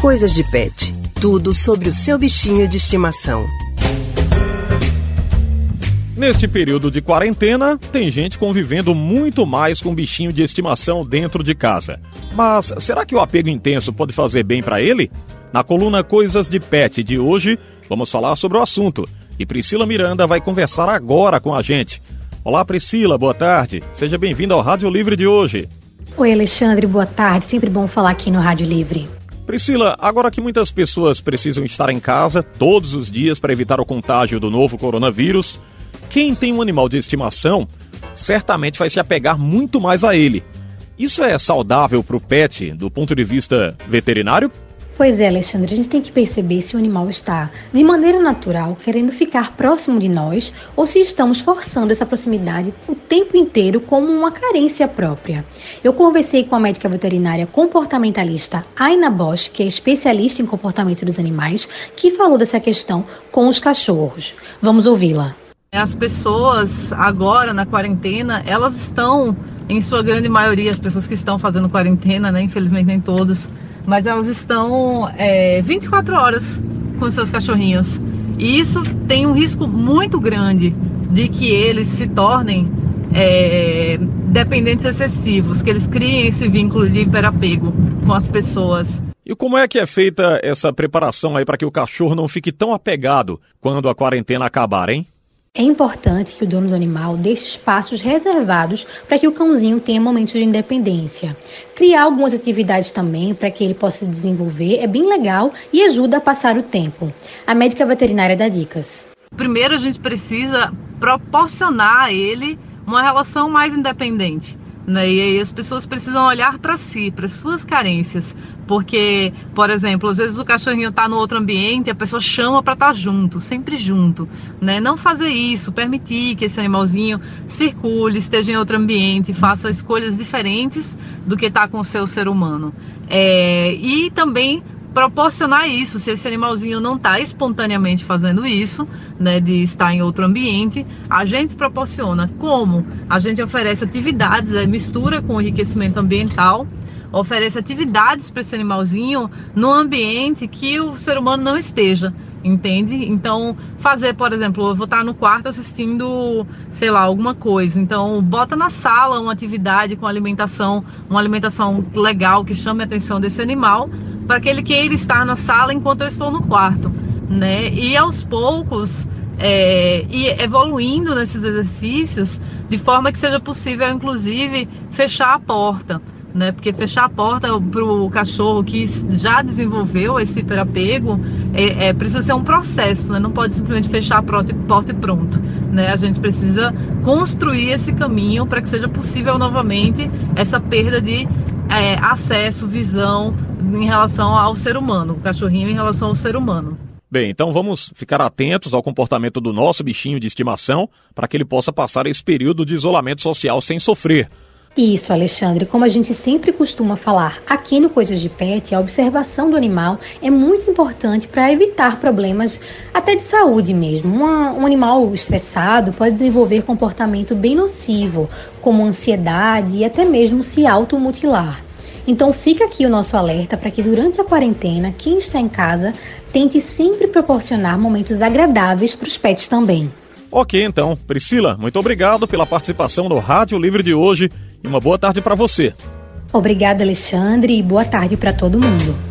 Coisas de Pet. Tudo sobre o seu bichinho de estimação. Neste período de quarentena, tem gente convivendo muito mais com bichinho de estimação dentro de casa. Mas será que o apego intenso pode fazer bem para ele? Na coluna Coisas de Pet de hoje, vamos falar sobre o assunto. E Priscila Miranda vai conversar agora com a gente. Olá, Priscila, boa tarde. Seja bem-vinda ao Rádio Livre de hoje. Oi, Alexandre, boa tarde. Sempre bom falar aqui no Rádio Livre. Priscila, agora que muitas pessoas precisam estar em casa todos os dias para evitar o contágio do novo coronavírus, quem tem um animal de estimação certamente vai se apegar muito mais a ele. Isso é saudável para o pet do ponto de vista veterinário? Pois é, Alexandre, a gente tem que perceber se o animal está, de maneira natural, querendo ficar próximo de nós ou se estamos forçando essa proximidade o tempo inteiro como uma carência própria. Eu conversei com a médica veterinária comportamentalista Aina Bosch, que é especialista em comportamento dos animais, que falou dessa questão com os cachorros. Vamos ouvi-la. As pessoas agora na quarentena, elas estão, em sua grande maioria, as pessoas que estão fazendo quarentena, né? Infelizmente nem todos, mas elas estão é, 24 horas com seus cachorrinhos. E isso tem um risco muito grande de que eles se tornem é, dependentes excessivos, que eles criem esse vínculo de hiperapego com as pessoas. E como é que é feita essa preparação aí para que o cachorro não fique tão apegado quando a quarentena acabar, hein? É importante que o dono do animal deixe espaços reservados para que o cãozinho tenha momentos de independência. Criar algumas atividades também para que ele possa se desenvolver é bem legal e ajuda a passar o tempo. A médica veterinária dá dicas. Primeiro, a gente precisa proporcionar a ele uma relação mais independente. Né? E aí as pessoas precisam olhar para si, para suas carências, porque, por exemplo, às vezes o cachorrinho está no outro ambiente a pessoa chama para estar tá junto, sempre junto, né? Não fazer isso, permitir que esse animalzinho circule, esteja em outro ambiente, faça escolhas diferentes do que está com o seu ser humano. É, e também proporcionar isso, se esse animalzinho não está espontaneamente fazendo isso, né, de estar em outro ambiente, a gente proporciona como? A gente oferece atividades, é, mistura com enriquecimento ambiental, oferece atividades para esse animalzinho no ambiente que o ser humano não esteja entende? Então, fazer, por exemplo, eu vou estar no quarto assistindo, sei lá, alguma coisa. Então, bota na sala uma atividade com alimentação, uma alimentação legal que chame a atenção desse animal para que ele estar na sala enquanto eu estou no quarto, né? E aos poucos é, e evoluindo nesses exercícios de forma que seja possível, inclusive, fechar a porta. Né? Porque fechar a porta para o cachorro que já desenvolveu esse hiperapego é, é, precisa ser um processo, né? não pode simplesmente fechar a porta, porta e pronto. Né? A gente precisa construir esse caminho para que seja possível novamente essa perda de é, acesso, visão em relação ao ser humano, o cachorrinho em relação ao ser humano. Bem, então vamos ficar atentos ao comportamento do nosso bichinho de estimação para que ele possa passar esse período de isolamento social sem sofrer. Isso, Alexandre. Como a gente sempre costuma falar aqui no Coisas de Pet, a observação do animal é muito importante para evitar problemas até de saúde mesmo. Uma, um animal estressado pode desenvolver comportamento bem nocivo, como ansiedade e até mesmo se automutilar. Então fica aqui o nosso alerta para que durante a quarentena, quem está em casa tente sempre proporcionar momentos agradáveis para os pets também. Ok, então. Priscila, muito obrigado pela participação no Rádio Livre de hoje e uma boa tarde para você. Obrigada, Alexandre, e boa tarde para todo mundo.